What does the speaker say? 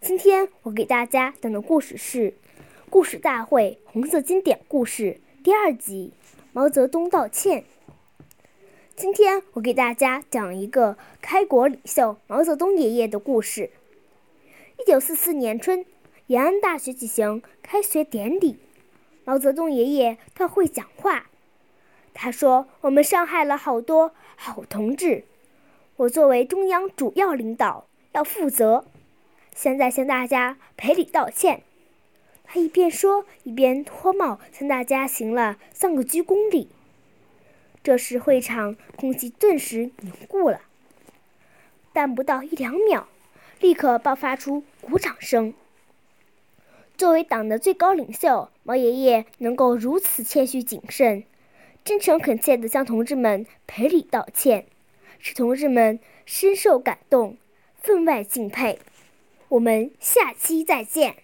今天我给大家讲的故事是《故事大会红色经典故事》第二集《毛泽东道歉》。今天我给大家讲一个开国领袖毛泽东爷爷的故事。一九四四年春，延安大学举行开学典礼，毛泽东爷爷他会讲话。他说：“我们伤害了好多好同志，我作为中央主要领导要负责。”现在向大家赔礼道歉。他一边说，一边脱帽向大家行了三个鞠躬礼。这时会场空气顿时凝固了，但不到一两秒，立刻爆发出鼓掌声。作为党的最高领袖，毛爷爷能够如此谦虚谨慎、真诚恳切地向同志们赔礼道歉，使同志们深受感动，分外敬佩。我们下期再见。